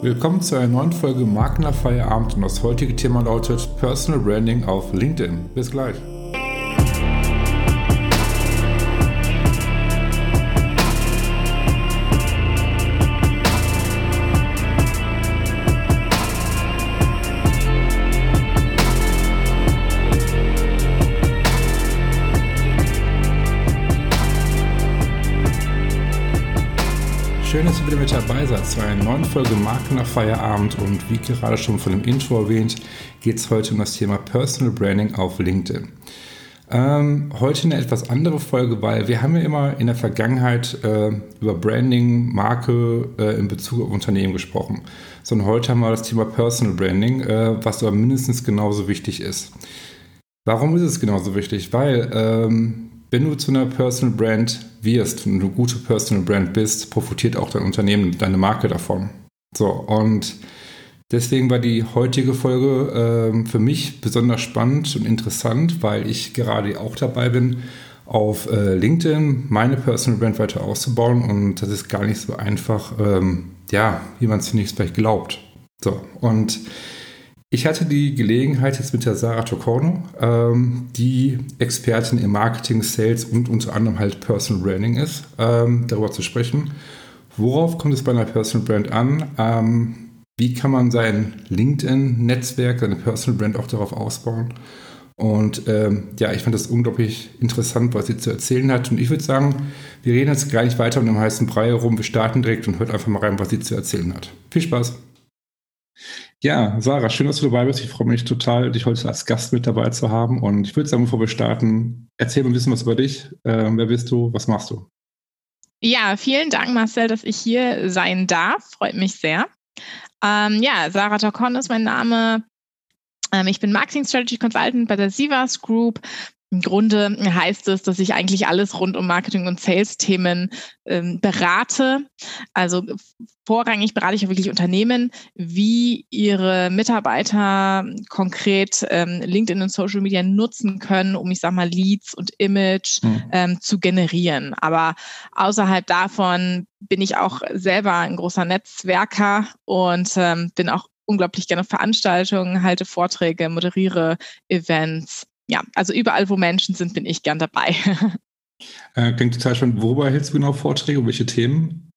Willkommen zu einer neuen Folge Markener Feierabend und das heutige Thema lautet Personal Branding auf LinkedIn. Bis gleich. Wieder mit dabei seid zu einer neuen Folge Marken nach Feierabend und wie gerade schon von dem Intro erwähnt, geht es heute um das Thema Personal Branding auf LinkedIn. Ähm, heute eine etwas andere Folge, weil wir haben ja immer in der Vergangenheit äh, über Branding, Marke äh, in Bezug auf Unternehmen gesprochen. Sondern heute haben wir das Thema Personal Branding, äh, was aber mindestens genauso wichtig ist. Warum ist es genauso wichtig? Weil ähm, wenn du zu einer Personal Brand wirst und eine gute Personal Brand bist, profitiert auch dein Unternehmen, deine Marke davon. So, und deswegen war die heutige Folge äh, für mich besonders spannend und interessant, weil ich gerade auch dabei bin, auf äh, LinkedIn meine Personal Brand weiter auszubauen und das ist gar nicht so einfach, ähm, ja, wie man es zunächst vielleicht glaubt. So, und ich hatte die Gelegenheit jetzt mit der Sarah Tocorno, ähm, die Expertin im Marketing, Sales und unter anderem halt Personal Branding ist, ähm, darüber zu sprechen. Worauf kommt es bei einer Personal Brand an? Ähm, wie kann man sein LinkedIn-Netzwerk, seine Personal Brand auch darauf ausbauen? Und ähm, ja, ich fand das unglaublich interessant, was sie zu erzählen hat. Und ich würde sagen, wir reden jetzt gar nicht weiter um den heißen Brei herum. Wir starten direkt und hört einfach mal rein, was sie zu erzählen hat. Viel Spaß! Ja, Sarah, schön, dass du dabei bist. Ich freue mich total, dich heute als Gast mit dabei zu haben. Und ich würde sagen, bevor wir starten, erzähl mir ein bisschen was über dich. Ähm, wer bist du? Was machst du? Ja, vielen Dank, Marcel, dass ich hier sein darf. Freut mich sehr. Ähm, ja, Sarah Tokon ist mein Name. Ähm, ich bin Marketing Strategy Consultant bei der Sivas Group. Im Grunde heißt es, dass ich eigentlich alles rund um Marketing- und Sales-Themen ähm, berate. Also vorrangig berate ich wirklich Unternehmen, wie ihre Mitarbeiter konkret ähm, LinkedIn und Social Media nutzen können, um, ich sag mal, Leads und Image mhm. ähm, zu generieren. Aber außerhalb davon bin ich auch selber ein großer Netzwerker und ähm, bin auch unglaublich gerne Veranstaltungen, halte Vorträge, moderiere Events ja, also überall, wo Menschen sind, bin ich gern dabei. Äh, klingt total spannend. Worüber hältst du genau Vorträge? Um welche Themen?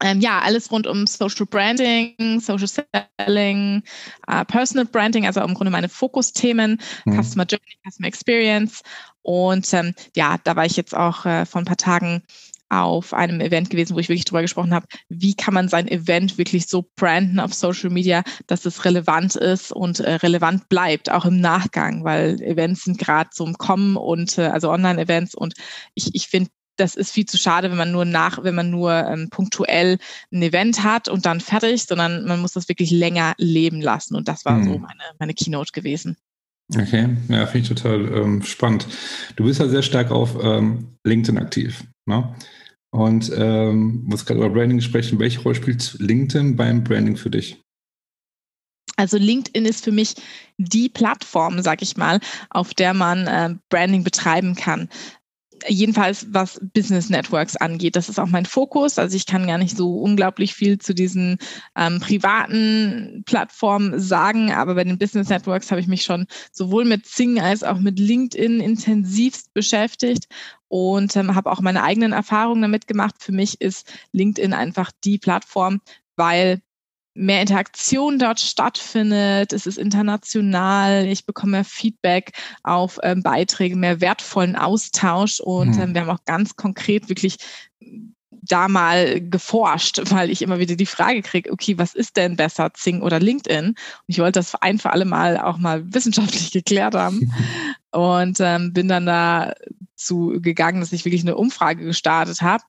Ähm, ja, alles rund um Social Branding, Social Selling, uh, Personal Branding, also im Grunde meine Fokusthemen, mhm. Customer Journey, Customer Experience. Und ähm, ja, da war ich jetzt auch äh, vor ein paar Tagen auf einem Event gewesen, wo ich wirklich drüber gesprochen habe, wie kann man sein Event wirklich so branden auf Social Media, dass es relevant ist und äh, relevant bleibt, auch im Nachgang, weil Events sind gerade so im Kommen und äh, also Online-Events und ich, ich finde, das ist viel zu schade, wenn man nur nach, wenn man nur ähm, punktuell ein Event hat und dann fertig, sondern man muss das wirklich länger leben lassen. Und das war hm. so meine, meine Keynote gewesen. Okay, ja, finde ich total ähm, spannend. Du bist ja sehr stark auf ähm, LinkedIn aktiv. Ne? Und ähm, muss gerade über Branding sprechen. Welche Rolle spielt LinkedIn beim Branding für dich? Also LinkedIn ist für mich die Plattform, sag ich mal, auf der man äh, Branding betreiben kann jedenfalls was Business Networks angeht. Das ist auch mein Fokus. Also ich kann gar nicht so unglaublich viel zu diesen ähm, privaten Plattformen sagen, aber bei den Business Networks habe ich mich schon sowohl mit Zing als auch mit LinkedIn intensivst beschäftigt und ähm, habe auch meine eigenen Erfahrungen damit gemacht. Für mich ist LinkedIn einfach die Plattform, weil mehr Interaktion dort stattfindet, es ist international, ich bekomme mehr Feedback auf ähm, Beiträge, mehr wertvollen Austausch. Und hm. ähm, wir haben auch ganz konkret wirklich da mal geforscht, weil ich immer wieder die Frage kriege, okay, was ist denn besser, Zing oder LinkedIn? Und ich wollte das ein für alle Mal auch mal wissenschaftlich geklärt haben. Und ähm, bin dann dazu gegangen, dass ich wirklich eine Umfrage gestartet habe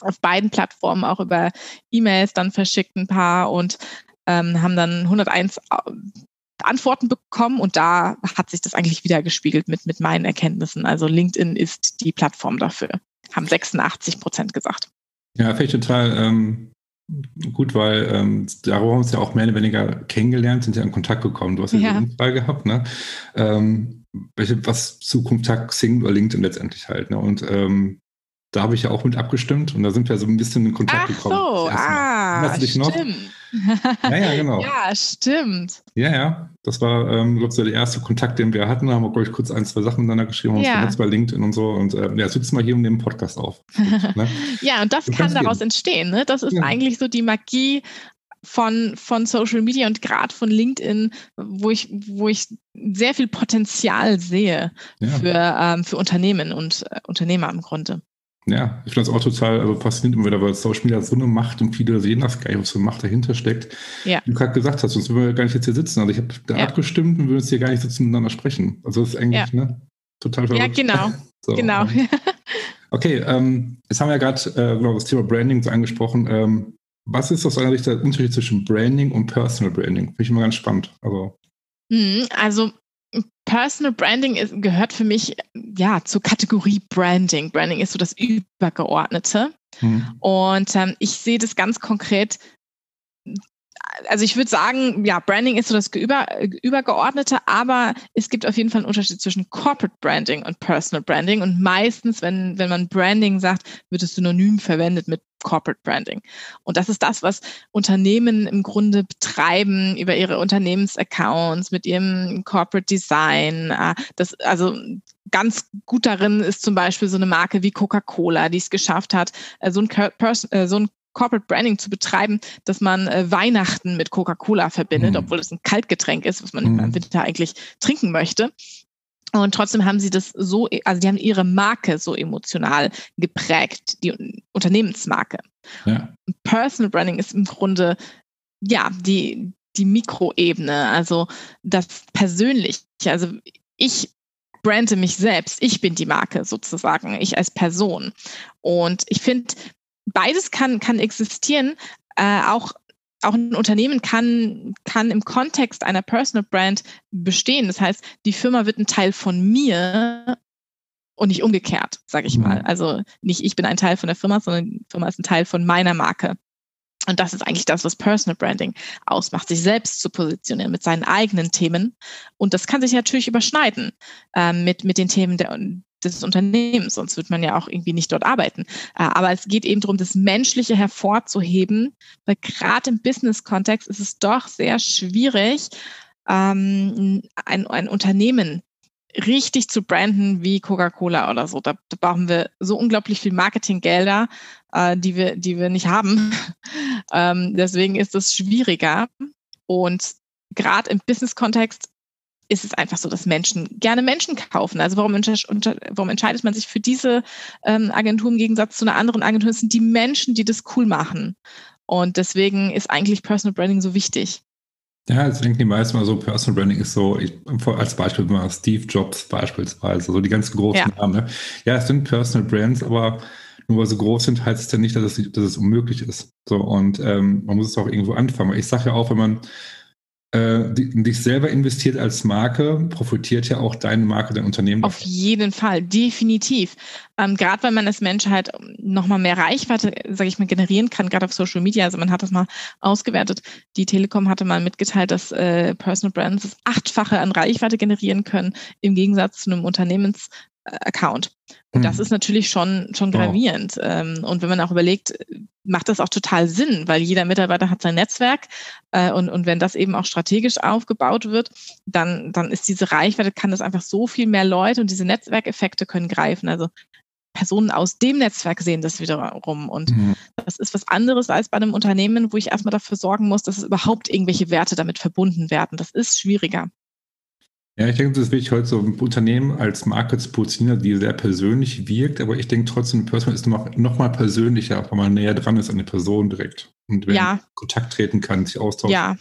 auf beiden Plattformen auch über E-Mails dann verschickt ein paar und ähm, haben dann 101 äh, Antworten bekommen und da hat sich das eigentlich wieder gespiegelt mit, mit meinen Erkenntnissen. Also LinkedIn ist die Plattform dafür, haben 86 Prozent gesagt. Ja, finde ich total ähm, gut, weil ähm, darüber haben wir uns ja auch mehr oder weniger kennengelernt, sind ja in Kontakt gekommen. Du hast ja, ja. eine Frage gehabt, ne? Ähm, welche, was zu Kontakt Sing oder LinkedIn letztendlich halt. Ne? Und ähm, da habe ich ja auch mit abgestimmt und da sind wir so ein bisschen in Kontakt Ach gekommen. So, ah, Erinnerst du dich noch? ja, ja, genau. ja, stimmt. Ja, ja. Das war, ähm, glaube ich, der erste Kontakt, den wir hatten. Da haben wir, glaube ich, kurz ein, zwei Sachen miteinander geschrieben, ja. uns bei LinkedIn und so. Und äh, ja, sitzen wir hier und nehmen Podcast auf. ne? ja, und das, das kann daraus gehen. entstehen. Ne? Das ist ja. eigentlich so die Magie von, von Social Media und gerade von LinkedIn, wo ich, wo ich sehr viel Potenzial sehe ja. für, ähm, für Unternehmen und äh, Unternehmer im Grunde. Ja, ich finde das auch total also faszinierend immer wieder, weil Social Media so eine Macht und viele sehen das gar nicht, was für eine Macht dahinter steckt. Ja. Wie du gerade gesagt hast, sonst würden wir gar nicht jetzt hier sitzen. Also ich habe da ja. abgestimmt und würden jetzt hier gar nicht sitzen miteinander sprechen. Also das ist eigentlich ja. ne, total verrückt. Ja, genau. so, genau. Ähm, okay, ähm, jetzt haben wir ja gerade äh, genau, das Thema Branding so angesprochen. Ähm, was ist aus deiner Sicht der Unterschied zwischen Branding und Personal Branding? Finde ich immer ganz spannend. Also, mhm, also Personal Branding ist, gehört für mich ja zur Kategorie Branding. Branding ist so das Übergeordnete. Mhm. Und ähm, ich sehe das ganz konkret also ich würde sagen, ja, Branding ist so das Über, Übergeordnete, aber es gibt auf jeden Fall einen Unterschied zwischen Corporate Branding und Personal Branding. Und meistens, wenn, wenn man Branding sagt, wird es synonym verwendet mit Corporate Branding. Und das ist das, was Unternehmen im Grunde betreiben über ihre Unternehmensaccounts, mit ihrem Corporate Design. Äh, das, also ganz gut darin ist zum Beispiel so eine Marke wie Coca-Cola, die es geschafft hat, äh, so ein, Person, äh, so ein Corporate Branding zu betreiben, dass man äh, Weihnachten mit Coca-Cola verbindet, mhm. obwohl es ein Kaltgetränk ist, was man mhm. im Winter eigentlich trinken möchte. Und trotzdem haben sie das so, also die haben ihre Marke so emotional geprägt, die Unternehmensmarke. Ja. Personal Branding ist im Grunde, ja, die, die Mikroebene, also das Persönliche. Also ich brande mich selbst. Ich bin die Marke sozusagen, ich als Person. Und ich finde, beides kann, kann existieren. Äh, auch, auch ein Unternehmen kann, kann im Kontext einer Personal Brand bestehen. Das heißt, die Firma wird ein Teil von mir und nicht umgekehrt, sage ich mal. Mhm. Also nicht ich bin ein Teil von der Firma, sondern die Firma ist ein Teil von meiner Marke. Und das ist eigentlich das, was Personal Branding ausmacht, sich selbst zu positionieren mit seinen eigenen Themen. Und das kann sich natürlich überschneiden äh, mit, mit den Themen der, des Unternehmens, sonst wird man ja auch irgendwie nicht dort arbeiten. Äh, aber es geht eben darum, das Menschliche hervorzuheben, weil gerade im Business-Kontext ist es doch sehr schwierig, ähm, ein, ein Unternehmen richtig zu branden wie Coca-Cola oder so. Da, da, brauchen wir so unglaublich viel Marketinggelder, äh, die, wir, die wir nicht haben. ähm, deswegen ist es schwieriger. Und gerade im Business-Kontext ist es einfach so, dass Menschen gerne Menschen kaufen. Also warum, warum entscheidet man sich für diese ähm, Agentur im Gegensatz zu einer anderen Agentur? Es sind die Menschen, die das cool machen. Und deswegen ist eigentlich Personal Branding so wichtig. Ja, also denken die meisten mal so, Personal Branding ist so, ich, als Beispiel mal Steve Jobs beispielsweise, so die ganz großen ja. Namen. Ne? Ja, es sind Personal Brands, aber nur weil sie groß sind, heißt es ja nicht, dass es, dass es unmöglich ist. So, und ähm, man muss es auch irgendwo anfangen. Ich sage ja auch, wenn man äh, dich selber investiert als Marke, profitiert ja auch deine Marke, dein Unternehmen. Auf jeden Fall, definitiv. Ähm, gerade weil man als Mensch halt nochmal mehr Reichweite, sage ich mal, generieren kann, gerade auf Social Media. Also man hat das mal ausgewertet. Die Telekom hatte mal mitgeteilt, dass äh, Personal Brands das Achtfache an Reichweite generieren können, im Gegensatz zu einem Unternehmens Account. Und das hm. ist natürlich schon, schon gravierend. Wow. Und wenn man auch überlegt, macht das auch total Sinn, weil jeder Mitarbeiter hat sein Netzwerk äh, und, und wenn das eben auch strategisch aufgebaut wird, dann, dann ist diese Reichweite, kann das einfach so viel mehr Leute und diese Netzwerkeffekte können greifen. Also Personen aus dem Netzwerk sehen das wiederum. Und mhm. das ist was anderes als bei einem Unternehmen, wo ich erstmal dafür sorgen muss, dass es überhaupt irgendwelche Werte damit verbunden werden. Das ist schwieriger. Ja, ich denke, das ist wichtig, heute so ein Unternehmen als Marke zu positionieren, die sehr persönlich wirkt, aber ich denke trotzdem, Personal ist noch, noch mal persönlicher, weil man näher dran ist an der Person direkt und wenn ja. Kontakt treten kann, sich austauschen. Ja,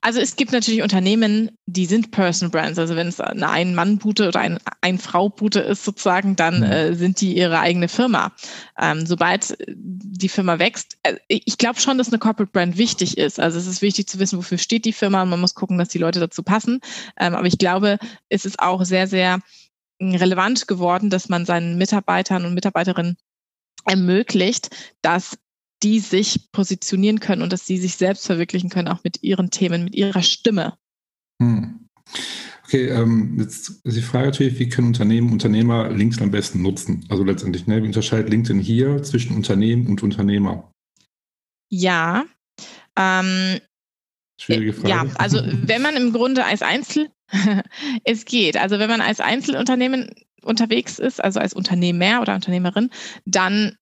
also es gibt natürlich Unternehmen, die sind Person Brands. Also wenn es eine Ein-Mann-Bute oder ein Ein-Frau-Bute ist sozusagen, dann mhm. äh, sind die ihre eigene Firma. Ähm, sobald die Firma wächst, äh, ich glaube schon, dass eine Corporate Brand wichtig ist. Also es ist wichtig zu wissen, wofür steht die Firma. Man muss gucken, dass die Leute dazu passen. Ähm, aber ich glaube, es ist auch sehr, sehr relevant geworden, dass man seinen Mitarbeitern und Mitarbeiterinnen ermöglicht, dass die sich positionieren können und dass sie sich selbst verwirklichen können, auch mit ihren Themen, mit ihrer Stimme. Hm. Okay, ähm, jetzt ist die Frage natürlich, wie können Unternehmen, Unternehmer LinkedIn am besten nutzen? Also letztendlich, ne, wie unterscheidet LinkedIn hier zwischen Unternehmen und Unternehmer? Ja, ähm, Schwierige Frage. Ja, also wenn man im Grunde als Einzel, es geht. Also wenn man als Einzelunternehmen unterwegs ist, also als Unternehmer oder Unternehmerin, dann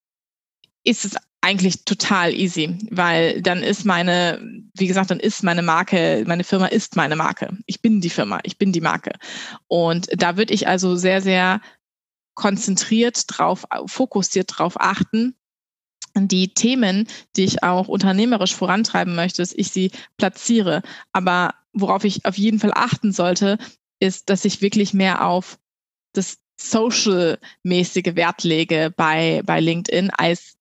ist es eigentlich total easy, weil dann ist meine, wie gesagt, dann ist meine Marke, meine Firma ist meine Marke. Ich bin die Firma, ich bin die Marke. Und da würde ich also sehr, sehr konzentriert drauf, fokussiert drauf achten, die Themen, die ich auch unternehmerisch vorantreiben möchte, dass ich sie platziere. Aber worauf ich auf jeden Fall achten sollte, ist, dass ich wirklich mehr auf das Social-mäßige Wert lege bei, bei LinkedIn als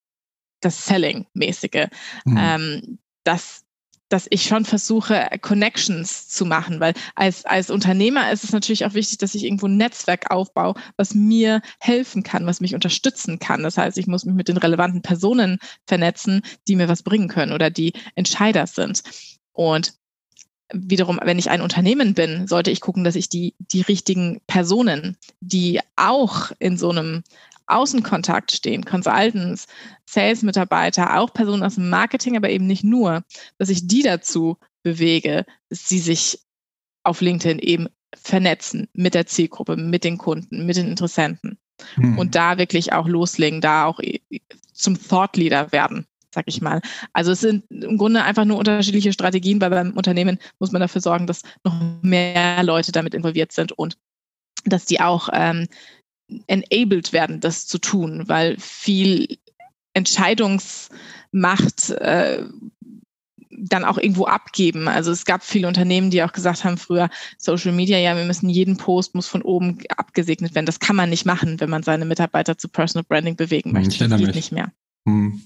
das Selling-mäßige. Mhm. Ähm, dass, dass ich schon versuche, Connections zu machen, weil als, als Unternehmer ist es natürlich auch wichtig, dass ich irgendwo ein Netzwerk aufbaue, was mir helfen kann, was mich unterstützen kann. Das heißt, ich muss mich mit den relevanten Personen vernetzen, die mir was bringen können oder die Entscheider sind. Und wiederum, wenn ich ein Unternehmen bin, sollte ich gucken, dass ich die, die richtigen Personen, die auch in so einem Außenkontakt stehen, Consultants, Sales-Mitarbeiter, auch Personen aus dem Marketing, aber eben nicht nur, dass ich die dazu bewege, dass sie sich auf LinkedIn eben vernetzen mit der Zielgruppe, mit den Kunden, mit den Interessenten hm. und da wirklich auch loslegen, da auch zum Thought Leader werden, sag ich mal. Also es sind im Grunde einfach nur unterschiedliche Strategien, weil beim Unternehmen muss man dafür sorgen, dass noch mehr Leute damit involviert sind und dass die auch ähm, enabled werden, das zu tun, weil viel Entscheidungsmacht äh, dann auch irgendwo abgeben. Also es gab viele Unternehmen, die auch gesagt haben früher, Social Media, ja, wir müssen jeden Post muss von oben abgesegnet werden. Das kann man nicht machen, wenn man seine Mitarbeiter zu Personal Branding bewegen hm, möchte. Das geht nicht mehr. Hm.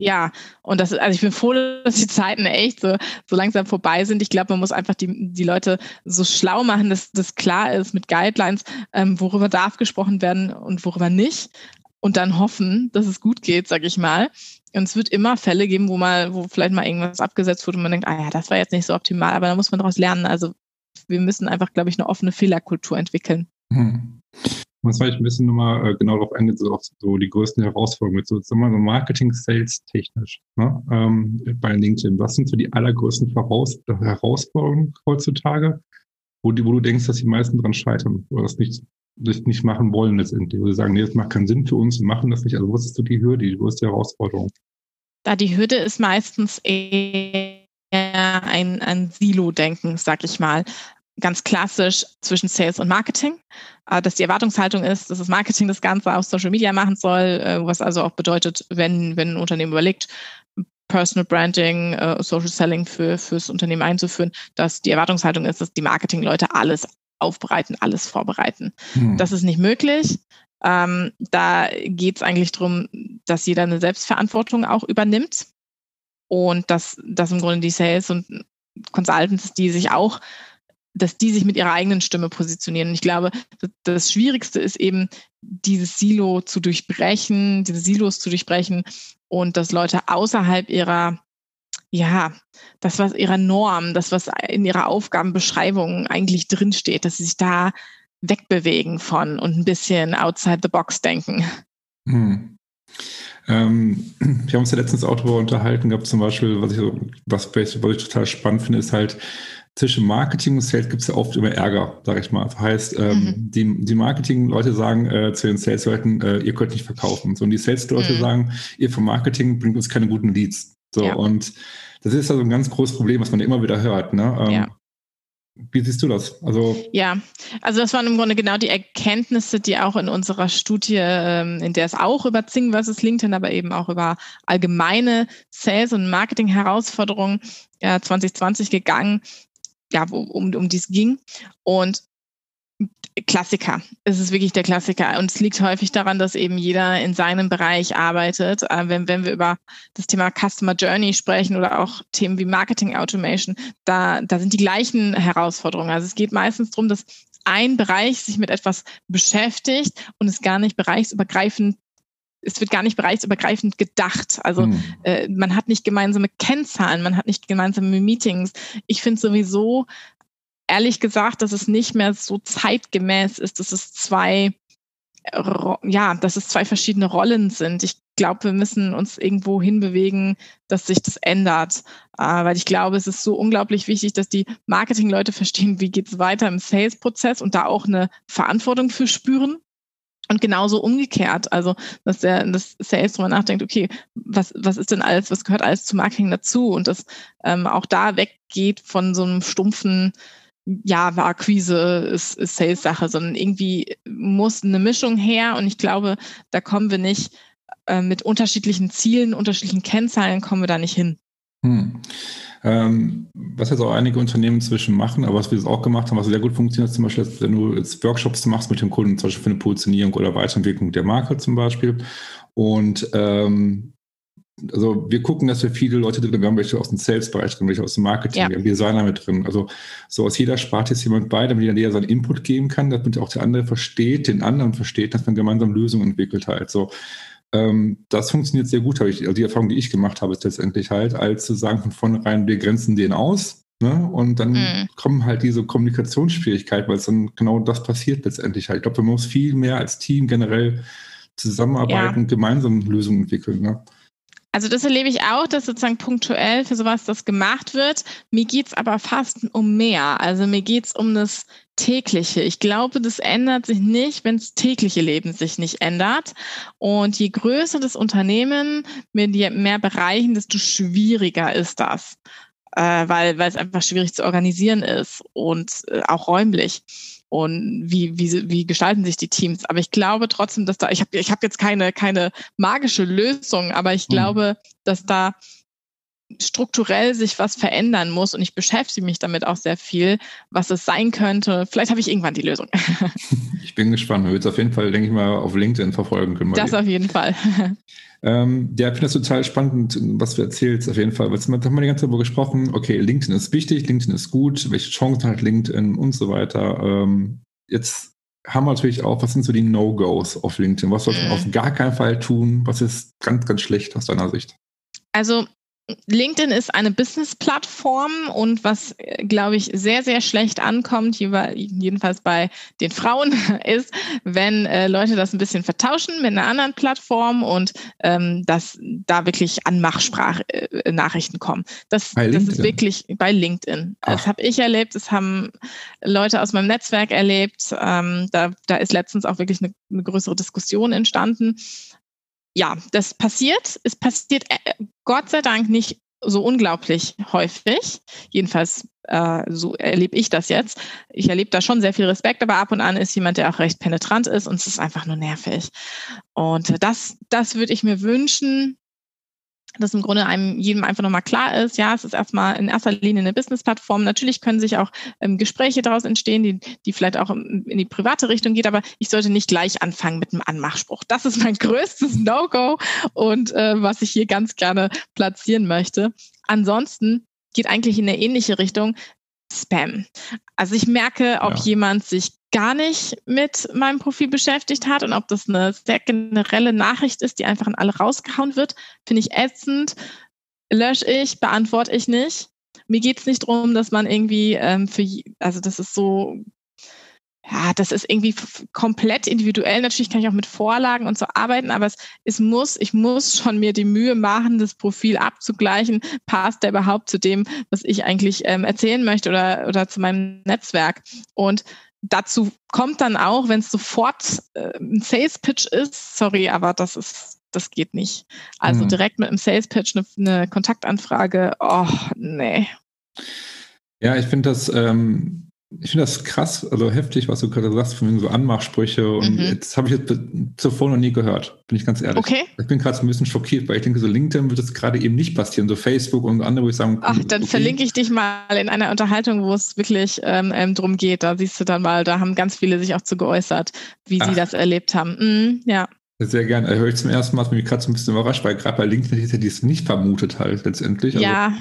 Ja, und das, also ich bin froh, dass die Zeiten echt so, so langsam vorbei sind. Ich glaube, man muss einfach die, die Leute so schlau machen, dass das klar ist mit Guidelines, ähm, worüber darf gesprochen werden und worüber nicht. Und dann hoffen, dass es gut geht, sag ich mal. Und es wird immer Fälle geben, wo mal, wo vielleicht mal irgendwas abgesetzt wurde und man denkt, ah ja, das war jetzt nicht so optimal, aber da muss man daraus lernen. Also wir müssen einfach, glaube ich, eine offene Fehlerkultur entwickeln. Hm. Und zwar ich ein bisschen nochmal äh, genau darauf eingehen, so auf so die größten Herausforderungen mit so, sagen wir mal, Marketing, Sales technisch ne? ähm, bei LinkedIn. Was sind so die allergrößten Voraus Herausforderungen heutzutage, wo, die, wo du denkst, dass die meisten dran scheitern oder das nicht, das nicht machen wollen letztendlich? Wo sie sagen, nee, das macht keinen Sinn für uns, wir machen das nicht. Also was ist so die Hürde, die größte Herausforderung? Da die Hürde ist meistens eher ein, ein Silo-Denken, sag ich mal ganz klassisch zwischen Sales und Marketing, äh, dass die Erwartungshaltung ist, dass das Marketing das Ganze auf Social Media machen soll, äh, was also auch bedeutet, wenn, wenn ein Unternehmen überlegt, Personal Branding, äh, Social Selling für, fürs Unternehmen einzuführen, dass die Erwartungshaltung ist, dass die Marketingleute alles aufbereiten, alles vorbereiten. Hm. Das ist nicht möglich. Ähm, da geht es eigentlich darum, dass jeder eine Selbstverantwortung auch übernimmt und dass, dass im Grunde die Sales und Consultants, die sich auch dass die sich mit ihrer eigenen Stimme positionieren. Und ich glaube, das Schwierigste ist eben, dieses Silo zu durchbrechen, diese Silos zu durchbrechen und dass Leute außerhalb ihrer, ja, das, was ihrer Norm, das, was in ihrer Aufgabenbeschreibung eigentlich drinsteht, dass sie sich da wegbewegen von und ein bisschen outside the box denken. Hm. Ähm, wir haben uns ja letztens auch darüber unterhalten gehabt, zum Beispiel, was ich, was, was ich total spannend finde, ist halt, zwischen Marketing und Sales gibt es ja oft immer Ärger, sage ich mal. Das heißt, ähm, mhm. die, die Marketing-Leute sagen äh, zu den Sales-Leuten, äh, ihr könnt nicht verkaufen. So, und die Sales-Leute mhm. sagen, ihr vom Marketing bringt uns keine guten Leads. So, ja. und das ist also ein ganz großes Problem, was man immer wieder hört. Ne? Ähm, ja. Wie siehst du das? Also ja, also das waren im Grunde genau die Erkenntnisse, die auch in unserer Studie, ähm, in der es auch über Zing versus LinkedIn, aber eben auch über allgemeine Sales- und Marketing-Herausforderungen ja, 2020 gegangen ja, um, um die es ging. Und Klassiker. Es ist wirklich der Klassiker. Und es liegt häufig daran, dass eben jeder in seinem Bereich arbeitet. Äh, wenn, wenn wir über das Thema Customer Journey sprechen oder auch Themen wie Marketing Automation, da, da sind die gleichen Herausforderungen. Also es geht meistens darum, dass ein Bereich sich mit etwas beschäftigt und es gar nicht bereichsübergreifend es wird gar nicht bereichsübergreifend gedacht. Also hm. äh, man hat nicht gemeinsame Kennzahlen, man hat nicht gemeinsame Meetings. Ich finde sowieso, ehrlich gesagt, dass es nicht mehr so zeitgemäß ist, dass es zwei, ja, dass es zwei verschiedene Rollen sind. Ich glaube, wir müssen uns irgendwo hinbewegen, dass sich das ändert. Äh, weil ich glaube, es ist so unglaublich wichtig, dass die Marketingleute verstehen, wie geht es weiter im Sales-Prozess und da auch eine Verantwortung für spüren. Und genauso umgekehrt, also dass der das Sales drüber nachdenkt, okay, was, was ist denn alles, was gehört alles zu Marketing dazu? Und das ähm, auch da weggeht von so einem stumpfen, ja, Akquise ist, ist Sales-Sache, sondern irgendwie muss eine Mischung her. Und ich glaube, da kommen wir nicht äh, mit unterschiedlichen Zielen, unterschiedlichen Kennzahlen, kommen wir da nicht hin. Hm. Ähm, was jetzt auch einige Unternehmen inzwischen machen, aber was wir jetzt auch gemacht haben, was sehr gut funktioniert, zum Beispiel, wenn du jetzt Workshops machst mit dem Kunden, zum Beispiel für eine Positionierung oder Weiterentwicklung der Marke zum Beispiel. Und ähm, also wir gucken, dass wir viele Leute drin, wir haben welche aus dem Sales-Bereich drin, welche aus dem Marketing, ja. wir haben Designer mit drin. Also so aus jeder Sparte ist jemand bei, damit jeder seinen Input geben kann, damit auch der andere versteht, den anderen versteht, dass man gemeinsam Lösungen entwickelt halt. So ähm, das funktioniert sehr gut, habe ich, also die Erfahrung, die ich gemacht habe, ist letztendlich halt, als zu sagen von vornherein, wir grenzen den aus. Ne? Und dann mhm. kommen halt diese Kommunikationsschwierigkeiten, weil es dann genau das passiert letztendlich halt. Ich glaube, man muss viel mehr als Team generell zusammenarbeiten ja. und gemeinsam Lösungen entwickeln. Ne? Also das erlebe ich auch, dass sozusagen punktuell für sowas das gemacht wird. Mir geht's aber fast um mehr. Also mir geht's um das tägliche. Ich glaube, das ändert sich nicht, wenn das tägliche Leben sich nicht ändert. Und je größer das Unternehmen mit mehr Bereichen, desto schwieriger ist das. Äh, weil, weil es einfach schwierig zu organisieren ist und äh, auch räumlich und wie, wie, wie gestalten sich die Teams. Aber ich glaube trotzdem, dass da, ich habe ich hab jetzt keine, keine magische Lösung, aber ich mhm. glaube, dass da strukturell sich was verändern muss und ich beschäftige mich damit auch sehr viel, was es sein könnte. Vielleicht habe ich irgendwann die Lösung. ich bin gespannt. Wir wird es auf jeden Fall, denke ich mal, auf LinkedIn verfolgen können. Das auf jeden Fall. Ähm, ja, ich finde das total spannend, was du erzählst, auf jeden Fall. Da haben wir die ganze Zeit darüber gesprochen, okay, LinkedIn ist wichtig, LinkedIn ist gut, welche Chancen hat LinkedIn und so weiter. Ähm, jetzt haben wir natürlich auch, was sind so die No-Gos auf LinkedIn? Was sollte man mhm. auf gar keinen Fall tun? Was ist ganz, ganz schlecht aus deiner Sicht? Also LinkedIn ist eine Business-Plattform und was, äh, glaube ich, sehr, sehr schlecht ankommt, jedenfalls bei den Frauen, ist, wenn äh, Leute das ein bisschen vertauschen mit einer anderen Plattform und ähm, dass da wirklich Anmachsprachnachrichten äh, kommen. Das, das ist wirklich bei LinkedIn. Ach. Das habe ich erlebt, das haben Leute aus meinem Netzwerk erlebt. Ähm, da, da ist letztens auch wirklich eine, eine größere Diskussion entstanden ja, das passiert. Es passiert äh, Gott sei Dank nicht so unglaublich häufig. Jedenfalls äh, so erlebe ich das jetzt. Ich erlebe da schon sehr viel Respekt, aber ab und an ist jemand, der auch recht penetrant ist und es ist einfach nur nervig. Und das, das würde ich mir wünschen, dass im Grunde einem jedem einfach nochmal klar ist, ja, es ist erstmal in erster Linie eine Business-Plattform. Natürlich können sich auch ähm, Gespräche daraus entstehen, die, die vielleicht auch in die private Richtung geht, aber ich sollte nicht gleich anfangen mit einem Anmachspruch. Das ist mein größtes No-Go und äh, was ich hier ganz gerne platzieren möchte. Ansonsten geht eigentlich in eine ähnliche Richtung. Spam. Also ich merke, ob ja. jemand sich gar nicht mit meinem Profil beschäftigt hat und ob das eine sehr generelle Nachricht ist, die einfach an alle rausgehauen wird, finde ich ätzend. Lösche ich, beantworte ich nicht. Mir geht es nicht darum, dass man irgendwie ähm, für, also das ist so, ja, das ist irgendwie komplett individuell. Natürlich kann ich auch mit Vorlagen und so arbeiten, aber es, es muss, ich muss schon mir die Mühe machen, das Profil abzugleichen. Passt der überhaupt zu dem, was ich eigentlich ähm, erzählen möchte oder, oder zu meinem Netzwerk? Und dazu kommt dann auch, wenn es sofort äh, ein Sales Pitch ist, sorry, aber das ist das geht nicht. Also mhm. direkt mit einem Sales Pitch eine, eine Kontaktanfrage, oh nee. Ja, ich finde das ähm, ich finde das krass, also heftig, was du gerade sagst, von so Anmachsprüche. Und mhm. jetzt habe ich jetzt zuvor noch nie gehört, bin ich ganz ehrlich. Okay. Ich bin gerade so ein bisschen schockiert, weil ich denke, so LinkedIn wird das gerade eben nicht passieren. So Facebook und andere, wo ich sagen Ach, dann okay. verlinke ich dich mal in einer Unterhaltung, wo es wirklich ähm, ähm, drum geht. Da siehst du dann mal, da haben ganz viele sich auch zu geäußert, wie Ach. sie das erlebt haben. Mhm, ja. Sehr gerne. Höre ich zum ersten Mal, mich gerade so ein bisschen überrascht, weil gerade bei LinkedIn hätte ich es nicht vermutet halt letztendlich. Also, ja.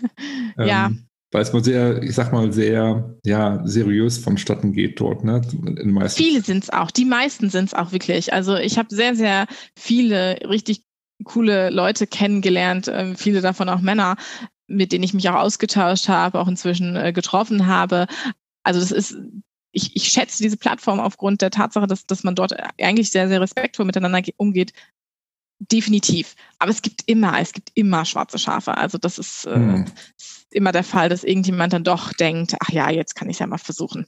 ähm, ja weil es mal sehr, ich sag mal, sehr ja, seriös vonstatten geht dort. Ne? Viele sind es auch, die meisten sind es auch wirklich. Also ich habe sehr, sehr viele richtig coole Leute kennengelernt, äh, viele davon auch Männer, mit denen ich mich auch ausgetauscht habe, auch inzwischen äh, getroffen habe. Also das ist, ich, ich schätze diese Plattform aufgrund der Tatsache, dass, dass man dort eigentlich sehr, sehr respektvoll miteinander umgeht, definitiv. Aber es gibt immer, es gibt immer schwarze Schafe. Also das ist, äh, hm. immer der Fall, dass irgendjemand dann doch denkt, ach ja, jetzt kann ich es ja mal versuchen.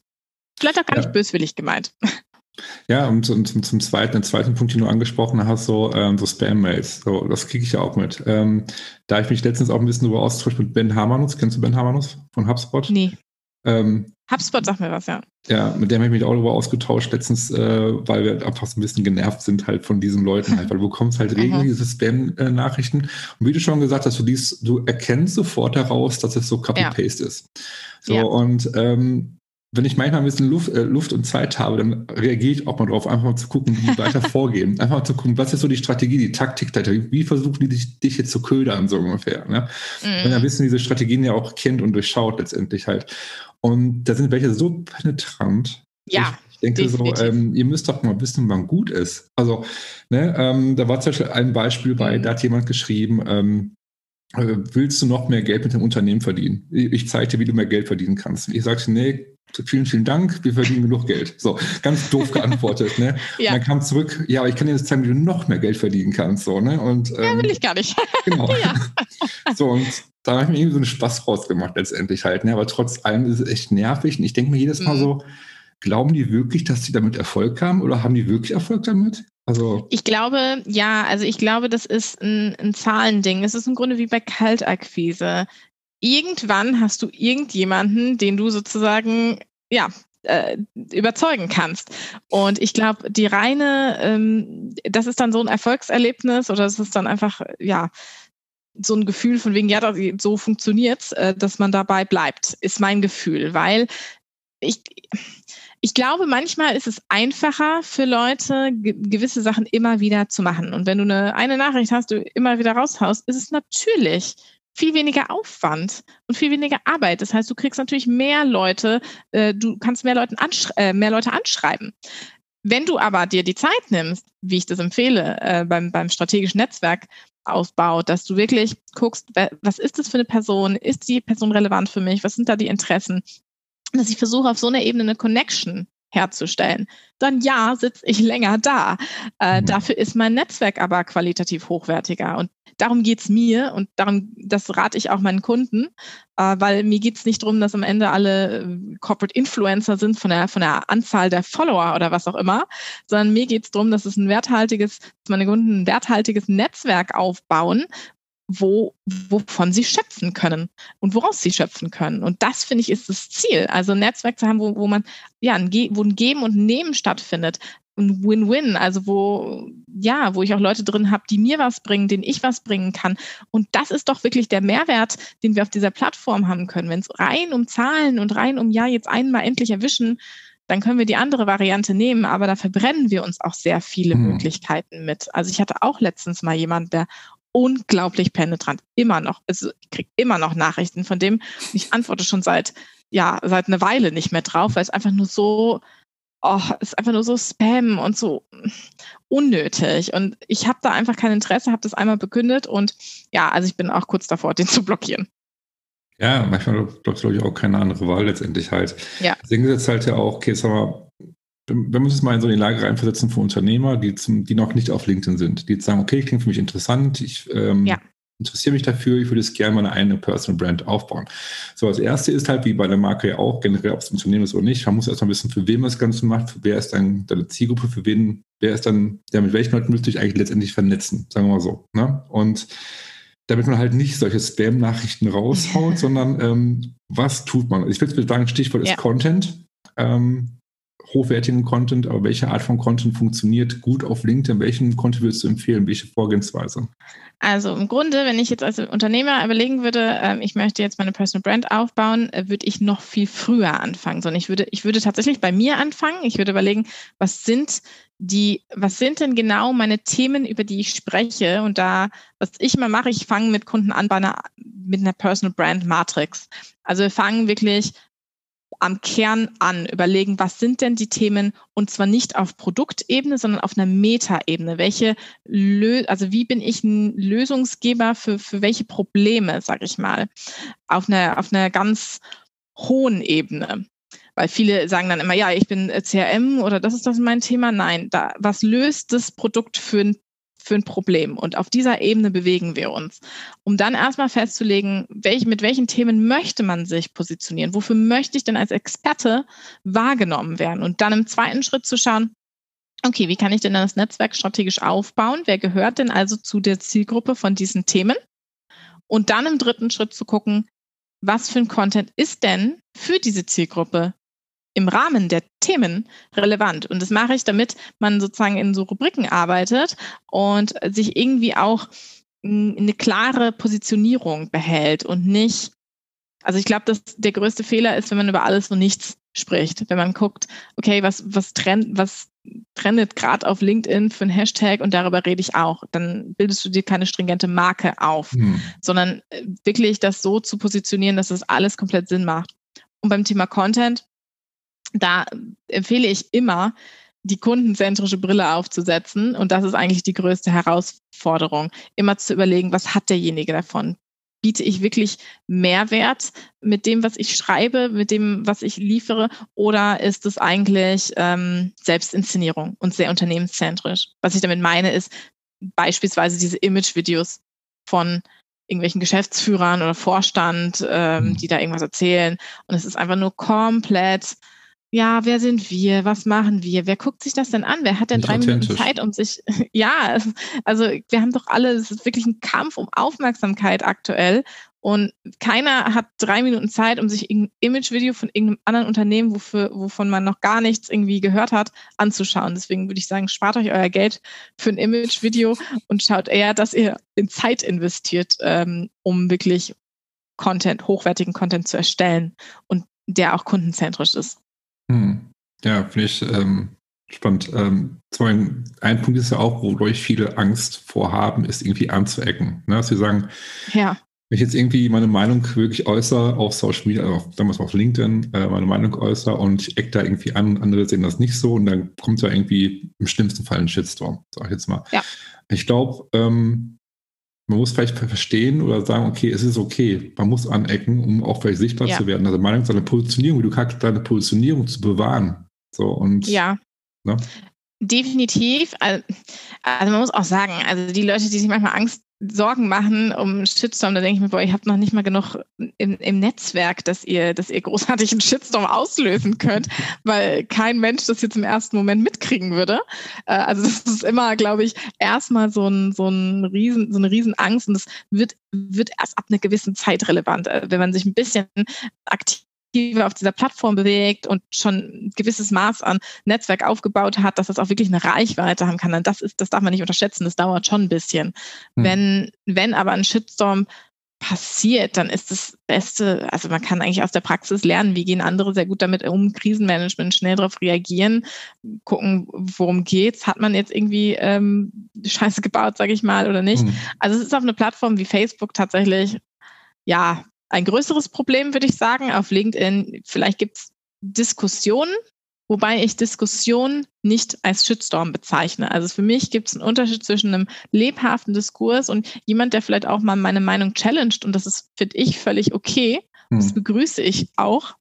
Vielleicht auch gar ja. nicht böswillig gemeint. Ja, und zum, zum, zum zweiten, den zweiten Punkt, den du angesprochen hast, so, ähm, so Spam-Mails. So, das kriege ich ja auch mit. Ähm, da ich mich letztens auch ein bisschen darüber austauscht mit Ben Hamanus. Kennst du Ben Hamanus von HubSpot? Nee. Ähm, HubSpot sagt mir was, ja. Ja, mit dem habe ich mich auch darüber ausgetauscht letztens, äh, weil wir einfach so ein bisschen genervt sind halt von diesen Leuten halt, weil du bekommst halt regelmäßig diese Spam-Nachrichten. Und wie du schon gesagt hast, du, liest, du erkennst sofort daraus, dass es so Copy-Paste ja. ist. So, ja. und ähm, wenn ich manchmal ein bisschen Luft, äh, Luft und Zeit habe, dann reagiere ich auch mal drauf, einfach mal zu gucken, wie die weiter vorgehen. Einfach mal zu gucken, was ist so die Strategie, die Taktik dahinter? Wie versuchen die dich, dich jetzt zu ködern, so ungefähr. Ne? Mhm. Wenn er ein bisschen diese Strategien ja auch kennt und durchschaut letztendlich halt. Und da sind welche so penetrant. Ja. Ich, ich denke definitiv. so, ähm, ihr müsst doch mal wissen, wann gut ist. Also, ne, ähm, da war zum Beispiel ein Beispiel bei, mhm. da hat jemand geschrieben, ähm, äh, willst du noch mehr Geld mit dem Unternehmen verdienen? Ich zeige dir, wie du mehr Geld verdienen kannst. Ich sagte, nee, vielen, vielen Dank, wir verdienen genug Geld. So, ganz doof geantwortet. ne? ja. Und dann kam zurück, ja, aber ich kann dir jetzt zeigen, wie du noch mehr Geld verdienen kannst. So, ne? und, ähm, ja, will ich gar nicht. genau. so, und da habe ich mir irgendwie so einen Spaß rausgemacht letztendlich halt. Ne? Aber trotz allem ist es echt nervig. Und ich denke mir jedes Mal mhm. so, glauben die wirklich, dass sie damit Erfolg haben oder haben die wirklich Erfolg damit? Also ich glaube, ja, also ich glaube, das ist ein, ein Zahlending. Es ist im Grunde wie bei Kaltakquise. Irgendwann hast du irgendjemanden, den du sozusagen, ja, äh, überzeugen kannst. Und ich glaube, die reine, ähm, das ist dann so ein Erfolgserlebnis oder es ist dann einfach, ja, so ein Gefühl von wegen, ja, so funktioniert äh, dass man dabei bleibt, ist mein Gefühl, weil ich, ich glaube, manchmal ist es einfacher für Leute, gewisse Sachen immer wieder zu machen. Und wenn du eine, eine Nachricht hast, du immer wieder raushaust, ist es natürlich viel weniger Aufwand und viel weniger Arbeit. Das heißt, du kriegst natürlich mehr Leute, äh, du kannst mehr, Leuten äh, mehr Leute anschreiben. Wenn du aber dir die Zeit nimmst, wie ich das empfehle, äh, beim, beim strategischen Netzwerk, ausbaut, dass du wirklich guckst, was ist das für eine Person? Ist die Person relevant für mich? Was sind da die Interessen? Dass ich versuche, auf so einer Ebene eine Connection herzustellen, dann ja, sitze ich länger da. Äh, mhm. Dafür ist mein Netzwerk aber qualitativ hochwertiger. Und darum geht es mir und darum, das rate ich auch meinen Kunden, äh, weil mir geht es nicht darum, dass am Ende alle äh, Corporate Influencer sind von der, von der Anzahl der Follower oder was auch immer, sondern mir geht es darum, dass es ein werthaltiges, dass meine Kunden ein werthaltiges Netzwerk aufbauen, wo, wovon sie schöpfen können und woraus sie schöpfen können. Und das, finde ich, ist das Ziel. Also ein Netzwerk zu haben, wo, wo man, ja, ein, wo ein Geben und Nehmen stattfindet. Ein Win-Win, also wo, ja, wo ich auch Leute drin habe, die mir was bringen, denen ich was bringen kann. Und das ist doch wirklich der Mehrwert, den wir auf dieser Plattform haben können. Wenn es rein um Zahlen und rein um, ja, jetzt einmal endlich erwischen, dann können wir die andere Variante nehmen, aber da verbrennen wir uns auch sehr viele hm. Möglichkeiten mit. Also ich hatte auch letztens mal jemand, der unglaublich penetrant. Immer noch. Also ich kriege immer noch Nachrichten von dem. Ich antworte schon seit, ja, seit einer Weile nicht mehr drauf, weil es einfach nur so, oh, ist einfach nur so Spam und so unnötig. Und ich habe da einfach kein Interesse, habe das einmal bekündet und ja, also ich bin auch kurz davor, den zu blockieren. Ja, manchmal glaube ich auch keine andere Wahl letztendlich halt. Ja. Deswegen ist jetzt halt ja auch, okay, sag mal, wenn wir uns mal in so eine Lage reinversetzen für Unternehmer, die, zum, die noch nicht auf LinkedIn sind, die jetzt sagen, okay, klingt für mich interessant, ich ähm, ja. Interessiere mich dafür, ich würde es gerne meine eigene Personal Brand aufbauen. So, das erste ist halt, wie bei der Marke ja auch, generell, ob es Unternehmen ist oder nicht, man muss erstmal wissen, für wen man das Ganze macht, wer ist dann deine Zielgruppe, für wen, wer ist dann, ja, mit welchen Leuten müsste ich eigentlich letztendlich vernetzen, sagen wir mal so. Ne? Und damit man halt nicht solche Spam-Nachrichten raushaut, sondern ähm, was tut man? Ich würde sagen, Stichwort ja. ist Content. Ähm, hochwertigen Content, aber welche Art von Content funktioniert gut auf LinkedIn? Welchen Content würdest du empfehlen? Welche Vorgehensweise? Also im Grunde, wenn ich jetzt als Unternehmer überlegen würde, ähm, ich möchte jetzt meine Personal Brand aufbauen, äh, würde ich noch viel früher anfangen. Sondern ich würde, ich würde tatsächlich bei mir anfangen. Ich würde überlegen, was sind die, was sind denn genau meine Themen, über die ich spreche? Und da, was ich immer mache, ich fange mit Kunden an bei einer, mit einer Personal Brand Matrix. Also wir fangen wirklich am Kern an, überlegen, was sind denn die Themen und zwar nicht auf Produktebene, sondern auf einer Metaebene. Welche, Lö also wie bin ich ein Lösungsgeber für, für welche Probleme, sage ich mal, auf einer, auf einer ganz hohen Ebene. Weil viele sagen dann immer, ja, ich bin CRM oder das ist das mein Thema. Nein, da, was löst das Produkt für ein für ein Problem? Und auf dieser Ebene bewegen wir uns, um dann erstmal festzulegen, welch, mit welchen Themen möchte man sich positionieren? Wofür möchte ich denn als Experte wahrgenommen werden? Und dann im zweiten Schritt zu schauen, okay, wie kann ich denn das Netzwerk strategisch aufbauen? Wer gehört denn also zu der Zielgruppe von diesen Themen? Und dann im dritten Schritt zu gucken, was für ein Content ist denn für diese Zielgruppe im Rahmen der Themen relevant. Und das mache ich, damit man sozusagen in so Rubriken arbeitet und sich irgendwie auch eine klare Positionierung behält und nicht, also ich glaube, dass der größte Fehler ist, wenn man über alles und nichts spricht. Wenn man guckt, okay, was, was trennt, was trendet gerade auf LinkedIn für einen Hashtag und darüber rede ich auch, dann bildest du dir keine stringente Marke auf, hm. sondern äh, wirklich das so zu positionieren, dass das alles komplett Sinn macht. Und beim Thema Content, da empfehle ich immer, die kundenzentrische Brille aufzusetzen. Und das ist eigentlich die größte Herausforderung, immer zu überlegen, was hat derjenige davon? Biete ich wirklich Mehrwert mit dem, was ich schreibe, mit dem, was ich liefere, oder ist es eigentlich ähm, Selbstinszenierung und sehr unternehmenszentrisch? Was ich damit meine, ist beispielsweise diese Image-Videos von irgendwelchen Geschäftsführern oder Vorstand, ähm, mhm. die da irgendwas erzählen. Und es ist einfach nur komplett ja, wer sind wir? Was machen wir? Wer guckt sich das denn an? Wer hat denn Nicht drei Minuten Zeit, um sich, ja, also wir haben doch alle, es ist wirklich ein Kampf um Aufmerksamkeit aktuell. Und keiner hat drei Minuten Zeit, um sich ein Imagevideo von irgendeinem anderen Unternehmen, wofür, wovon man noch gar nichts irgendwie gehört hat, anzuschauen. Deswegen würde ich sagen, spart euch euer Geld für ein Imagevideo und schaut eher, dass ihr in Zeit investiert, ähm, um wirklich Content, hochwertigen Content zu erstellen und der auch kundenzentrisch ist. Hm. Ja, finde ich ähm, spannend. Ähm, ein Punkt ist ja auch, wodurch viele Angst vorhaben, ist irgendwie anzuecken. Ne? Dass sie sagen, ja. wenn ich jetzt irgendwie meine Meinung wirklich äußere auf Social Media, also damals auf LinkedIn, äh, meine Meinung äußere und ich eck da irgendwie an, andere sehen das nicht so und dann kommt ja irgendwie im schlimmsten Fall ein Shitstorm, sag ich jetzt mal. Ja. Ich glaube, ähm, man muss vielleicht verstehen oder sagen, okay, es ist okay, man muss anecken, um auch vielleicht sichtbar ja. zu werden. Also Meinung, seine Positionierung, wie du kannst, deine Positionierung zu bewahren. So und ja. Ne? Definitiv. Also man muss auch sagen, also die Leute, die sich manchmal Angst Sorgen machen um Shitstorm, da denke ich mir, boah, ihr habt noch nicht mal genug im, im Netzwerk, dass ihr, dass ihr großartig einen Shitstorm auslösen könnt, weil kein Mensch das jetzt im ersten Moment mitkriegen würde. Äh, also das ist immer, glaube ich, erstmal so ein, so ein Riesen, so eine Riesenangst und das wird, wird erst ab einer gewissen Zeit relevant. Äh, wenn man sich ein bisschen aktiv auf dieser Plattform bewegt und schon ein gewisses Maß an Netzwerk aufgebaut hat, dass das auch wirklich eine Reichweite haben kann. Und das ist, das darf man nicht unterschätzen, das dauert schon ein bisschen. Mhm. Wenn, wenn aber ein Shitstorm passiert, dann ist das Beste, also man kann eigentlich aus der Praxis lernen, wie gehen andere sehr gut damit um, Krisenmanagement, schnell darauf reagieren, gucken, worum geht's, hat man jetzt irgendwie ähm, Scheiße gebaut, sage ich mal, oder nicht. Mhm. Also es ist auf einer Plattform wie Facebook tatsächlich, ja, ein größeres Problem, würde ich sagen. Auf LinkedIn, vielleicht gibt es Diskussionen, wobei ich Diskussion nicht als Shitstorm bezeichne. Also für mich gibt es einen Unterschied zwischen einem lebhaften Diskurs und jemand, der vielleicht auch mal meine Meinung challenged und das ist, finde ich, völlig okay. Das hm. begrüße ich auch.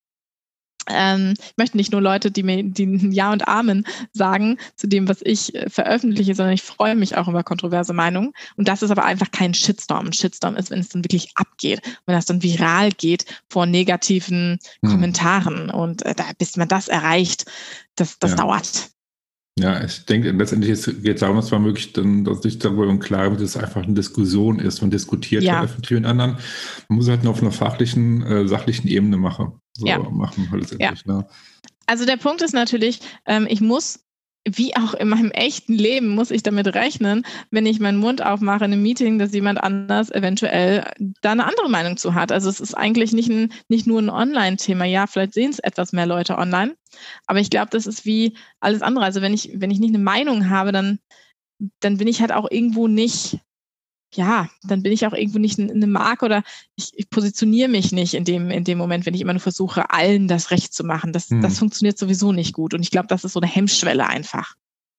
Ähm, ich möchte nicht nur Leute, die mir die Ja und Amen sagen zu dem, was ich äh, veröffentliche, sondern ich freue mich auch über kontroverse Meinungen. Und das ist aber einfach kein Shitstorm. Ein Shitstorm ist, wenn es dann wirklich abgeht, wenn das dann viral geht vor negativen hm. Kommentaren. Und äh, da, bis man das erreicht, das, das ja. dauert. Ja, ich denke, letztendlich geht es darum, dass man wirklich dann, dass sich darüber im Klaren dass es einfach eine Diskussion ist. Man diskutiert ja. öffentlich mit anderen. Man muss halt nur auf einer fachlichen, äh, sachlichen Ebene machen. So ja. machen letztendlich. Ja. Ne? Also der Punkt ist natürlich, ähm, ich muss wie auch in meinem echten Leben muss ich damit rechnen, wenn ich meinen Mund aufmache in einem Meeting, dass jemand anders eventuell da eine andere Meinung zu hat. Also es ist eigentlich nicht, ein, nicht nur ein Online-Thema. Ja, vielleicht sehen es etwas mehr Leute online, aber ich glaube, das ist wie alles andere. Also wenn ich, wenn ich nicht eine Meinung habe, dann, dann bin ich halt auch irgendwo nicht ja, dann bin ich auch irgendwo nicht eine Marke oder ich, ich, positioniere mich nicht in dem, in dem Moment, wenn ich immer nur versuche, allen das Recht zu machen. Das, hm. das funktioniert sowieso nicht gut. Und ich glaube, das ist so eine Hemmschwelle einfach.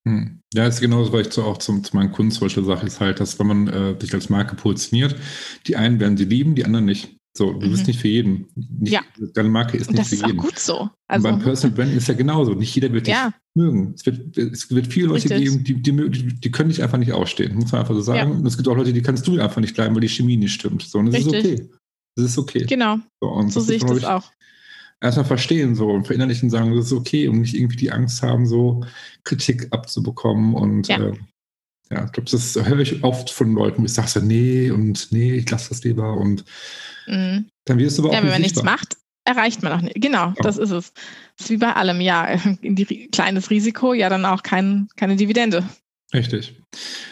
Hm. Ja, ist genauso, weil ich so auch zum, zu meinen Kunden zum Beispiel sage, ist halt, dass wenn man äh, sich als Marke positioniert, die einen werden sie lieben, die anderen nicht. So, du mhm. bist nicht für jeden. Nicht, ja. Deine Marke ist nicht für jeden. Das ist auch gut so. Also, Und beim Personal Branding ist ja genauso. Nicht jeder wird dich ja. mögen. Es wird, es wird viele Leute geben, die, die, die, können dich einfach nicht ausstehen, muss man einfach so sagen. Ja. Und es gibt auch Leute, die kannst du einfach nicht bleiben, weil die Chemie nicht stimmt. So, und das Richtig. ist okay. Das ist okay. Genau. So, so sehe ich das auch. Erstmal verstehen so und verinnerlichen und sagen, das ist okay und nicht irgendwie die Angst haben, so Kritik abzubekommen und ja. Äh, ja, ich glaube, das höre ich oft von Leuten, ich sage so, nee und nee, ich lasse das lieber und mhm. dann wirst du aber auch Ja, wenn man nichts macht, erreicht man auch nicht. Genau, ja. das ist es. Das ist wie bei allem, ja, kleines Risiko, ja dann auch kein, keine Dividende. Richtig.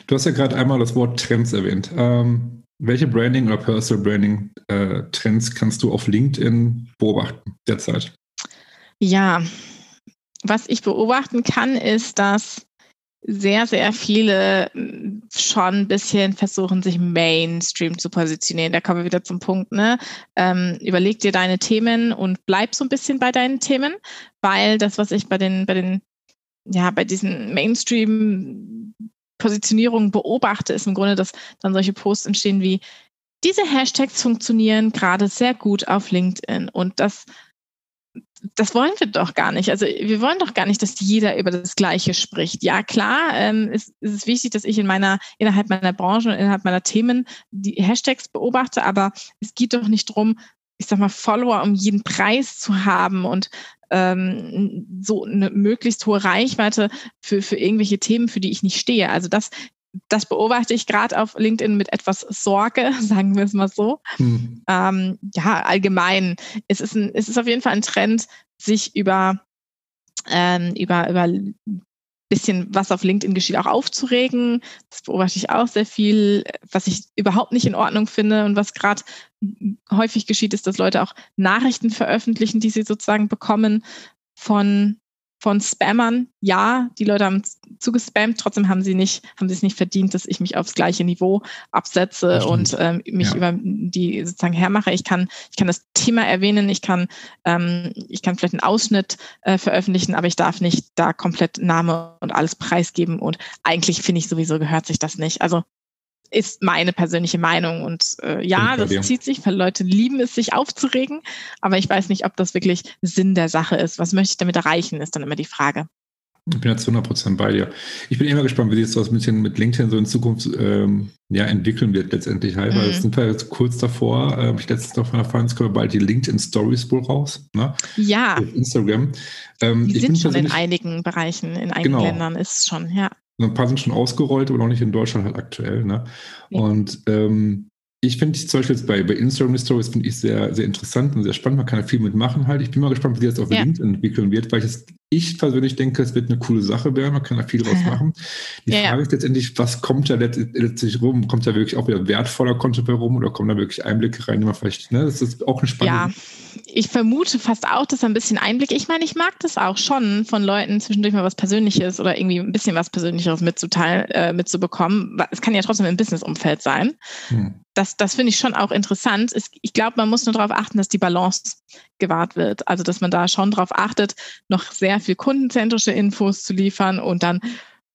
Du hast ja gerade einmal das Wort Trends erwähnt. Ähm, welche Branding oder Personal Branding äh, Trends kannst du auf LinkedIn beobachten derzeit? Ja, was ich beobachten kann, ist, dass sehr, sehr viele hm, schon ein bisschen versuchen, sich Mainstream zu positionieren. Da kommen wir wieder zum Punkt, ne? Ähm, überleg dir deine Themen und bleib so ein bisschen bei deinen Themen, weil das, was ich bei den, bei den, ja, bei diesen Mainstream Positionierungen beobachte, ist im Grunde, dass dann solche Posts entstehen wie diese Hashtags funktionieren gerade sehr gut auf LinkedIn und das das wollen wir doch gar nicht. Also wir wollen doch gar nicht, dass jeder über das Gleiche spricht. Ja, klar, ähm, ist, ist es wichtig, dass ich in meiner, innerhalb meiner Branche und innerhalb meiner Themen die Hashtags beobachte, aber es geht doch nicht darum, ich sag mal, Follower um jeden Preis zu haben und ähm, so eine möglichst hohe Reichweite für, für irgendwelche Themen, für die ich nicht stehe. Also das, das beobachte ich gerade auf LinkedIn mit etwas Sorge, sagen wir es mal so. Hm. Ähm, ja, allgemein. Es ist, ein, es ist auf jeden Fall ein Trend, sich über, ähm, über, über bisschen, was auf LinkedIn geschieht, auch aufzuregen. Das beobachte ich auch sehr viel, was ich überhaupt nicht in Ordnung finde. Und was gerade häufig geschieht, ist, dass Leute auch Nachrichten veröffentlichen, die sie sozusagen bekommen von von Spammern, ja, die Leute haben zugespammt, trotzdem haben sie nicht, haben sie es nicht verdient, dass ich mich aufs gleiche Niveau absetze und ähm, mich ja. über die sozusagen hermache. Ich kann, ich kann das Thema erwähnen, ich kann, ähm, ich kann vielleicht einen Ausschnitt äh, veröffentlichen, aber ich darf nicht da komplett Name und alles preisgeben und eigentlich finde ich sowieso gehört sich das nicht. Also ist meine persönliche Meinung. Und äh, ja, das dir. zieht sich, weil Leute lieben es, sich aufzuregen. Aber ich weiß nicht, ob das wirklich Sinn der Sache ist. Was möchte ich damit erreichen, ist dann immer die Frage. Ich bin jetzt 100% bei dir. Ich bin immer gespannt, wie sich das ein bisschen mit LinkedIn so in Zukunft ähm, ja, entwickeln wird letztendlich halt, weil mhm. sind wir jetzt kurz davor. Äh, ich letztens noch von erfahren, es kommen bald die LinkedIn Stories wohl raus. Ne? Ja. Auf Instagram. Ähm, die sind schon in einigen Bereichen, in einigen genau. Ländern ist es schon, ja. Ein paar sind schon ausgerollt, aber noch nicht in Deutschland halt aktuell. Ne? Ja. Und ähm, ich finde zum Beispiel jetzt bei, bei Instagram Stories finde ich sehr, sehr interessant und sehr spannend. Man kann ja viel mitmachen halt. Ich bin mal gespannt, wie das auf ja. LinkedIn entwickeln wird, weil ich das ich persönlich denke, es wird eine coole Sache werden, man kann da viel draus machen. Die ja, Frage ist letztendlich, was kommt da letztlich rum? Kommt da wirklich auch wieder wertvoller Content bei rum oder kommen da wirklich Einblicke rein, die man vielleicht, ne? Das ist auch eine spannende. Ja, ich vermute fast auch, dass ein bisschen Einblick, ich meine, ich mag das auch schon, von Leuten zwischendurch mal was Persönliches oder irgendwie ein bisschen was Persönlicheres mitzuteilen, äh, mitzubekommen. Es kann ja trotzdem im Business-Umfeld sein. Hm das, das finde ich schon auch interessant. Ich glaube, man muss nur darauf achten, dass die Balance gewahrt wird. Also, dass man da schon darauf achtet, noch sehr viel kundenzentrische Infos zu liefern und dann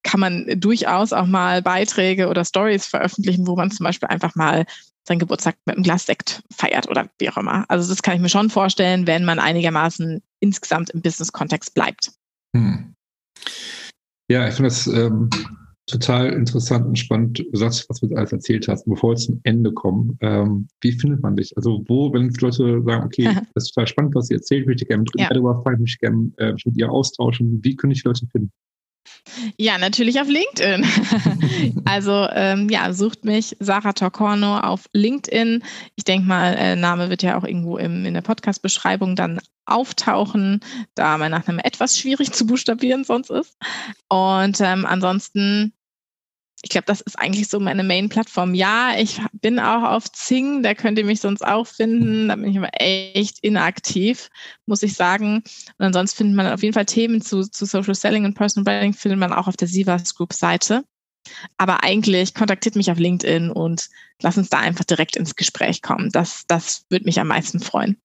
kann man durchaus auch mal Beiträge oder Stories veröffentlichen, wo man zum Beispiel einfach mal seinen Geburtstag mit einem Glas Sekt feiert oder wie auch immer. Also das kann ich mir schon vorstellen, wenn man einigermaßen insgesamt im Business-Kontext bleibt. Hm. Ja, ich finde das ähm, total interessant und spannend, Satz, was du alles erzählt hast. Bevor wir zum Ende kommen, ähm, wie findet man dich? Also wo, wenn Leute sagen, okay, das ist total spannend, was ihr erzählt, ich möchte gerne mit ja. darüber fragen, ich gerne äh, mit ihr austauschen, wie können ich Leute finden? Ja, natürlich auf LinkedIn. also ähm, ja, sucht mich Sarah Torcorno auf LinkedIn. Ich denke mal, äh, Name wird ja auch irgendwo im, in der Podcast-Beschreibung dann auftauchen, da mein Nachname etwas schwierig zu buchstabieren sonst ist. Und ähm, ansonsten ich glaube, das ist eigentlich so meine Main-Plattform. Ja, ich bin auch auf Zing, da könnt ihr mich sonst auch finden. Da bin ich aber echt inaktiv, muss ich sagen. Und ansonsten findet man auf jeden Fall Themen zu, zu Social Selling und Personal Branding, findet man auch auf der Sivas Group Seite. Aber eigentlich kontaktiert mich auf LinkedIn und lass uns da einfach direkt ins Gespräch kommen. Das, das würde mich am meisten freuen.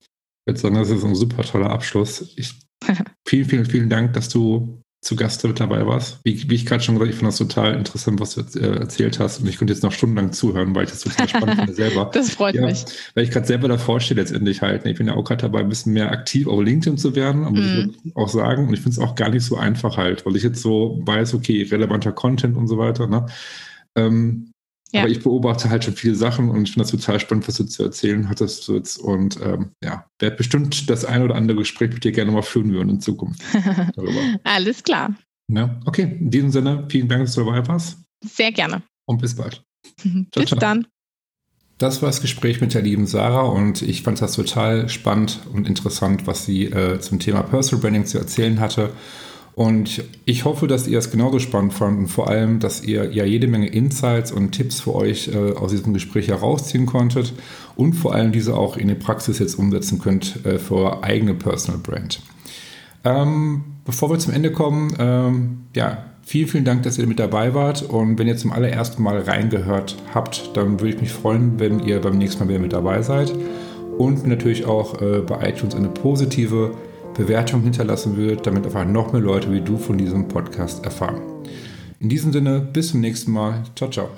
Ich würde sagen, das ist ein super toller Abschluss. Ich, vielen, vielen, vielen Dank, dass du zu Gast mit dabei warst. Wie, wie ich gerade schon gesagt ich fand das total interessant, was du äh, erzählt hast. Und ich könnte jetzt noch stundenlang zuhören, weil ich das total spannend finde selber. Das freut ja, mich. Weil ich gerade selber davor stehe letztendlich halt. Ne? Ich bin ja auch gerade dabei, ein bisschen mehr aktiv auf LinkedIn zu werden, muss mm. ich auch sagen. Und ich finde es auch gar nicht so einfach halt, weil ich jetzt so weiß, okay, relevanter Content und so weiter. Ne? Ähm, ja. Aber ich beobachte halt schon viele Sachen und ich finde das total spannend, was du zu erzählen hattest jetzt. Und ähm, ja, werde bestimmt das ein oder andere Gespräch mit dir gerne mal führen würden in Zukunft. Alles klar. Ja, okay. In diesem Sinne, vielen Dank, dass du dabei warst. Sehr gerne. Und bis bald. bis ciao. dann. Das war das Gespräch mit der lieben Sarah und ich fand das total spannend und interessant, was sie äh, zum Thema Personal Branding zu erzählen hatte. Und ich hoffe, dass ihr es genauso spannend fandet und vor allem, dass ihr ja jede Menge Insights und Tipps für euch äh, aus diesem Gespräch herausziehen konntet und vor allem diese auch in die Praxis jetzt umsetzen könnt äh, für eure eigene Personal Brand. Ähm, bevor wir zum Ende kommen, ähm, ja, vielen, vielen Dank, dass ihr mit dabei wart. Und wenn ihr zum allerersten Mal reingehört habt, dann würde ich mich freuen, wenn ihr beim nächsten Mal wieder mit dabei seid. Und natürlich auch äh, bei iTunes eine positive Bewertung hinterlassen würdet, damit einfach noch mehr Leute wie du von diesem Podcast erfahren. In diesem Sinne, bis zum nächsten Mal. Ciao, ciao.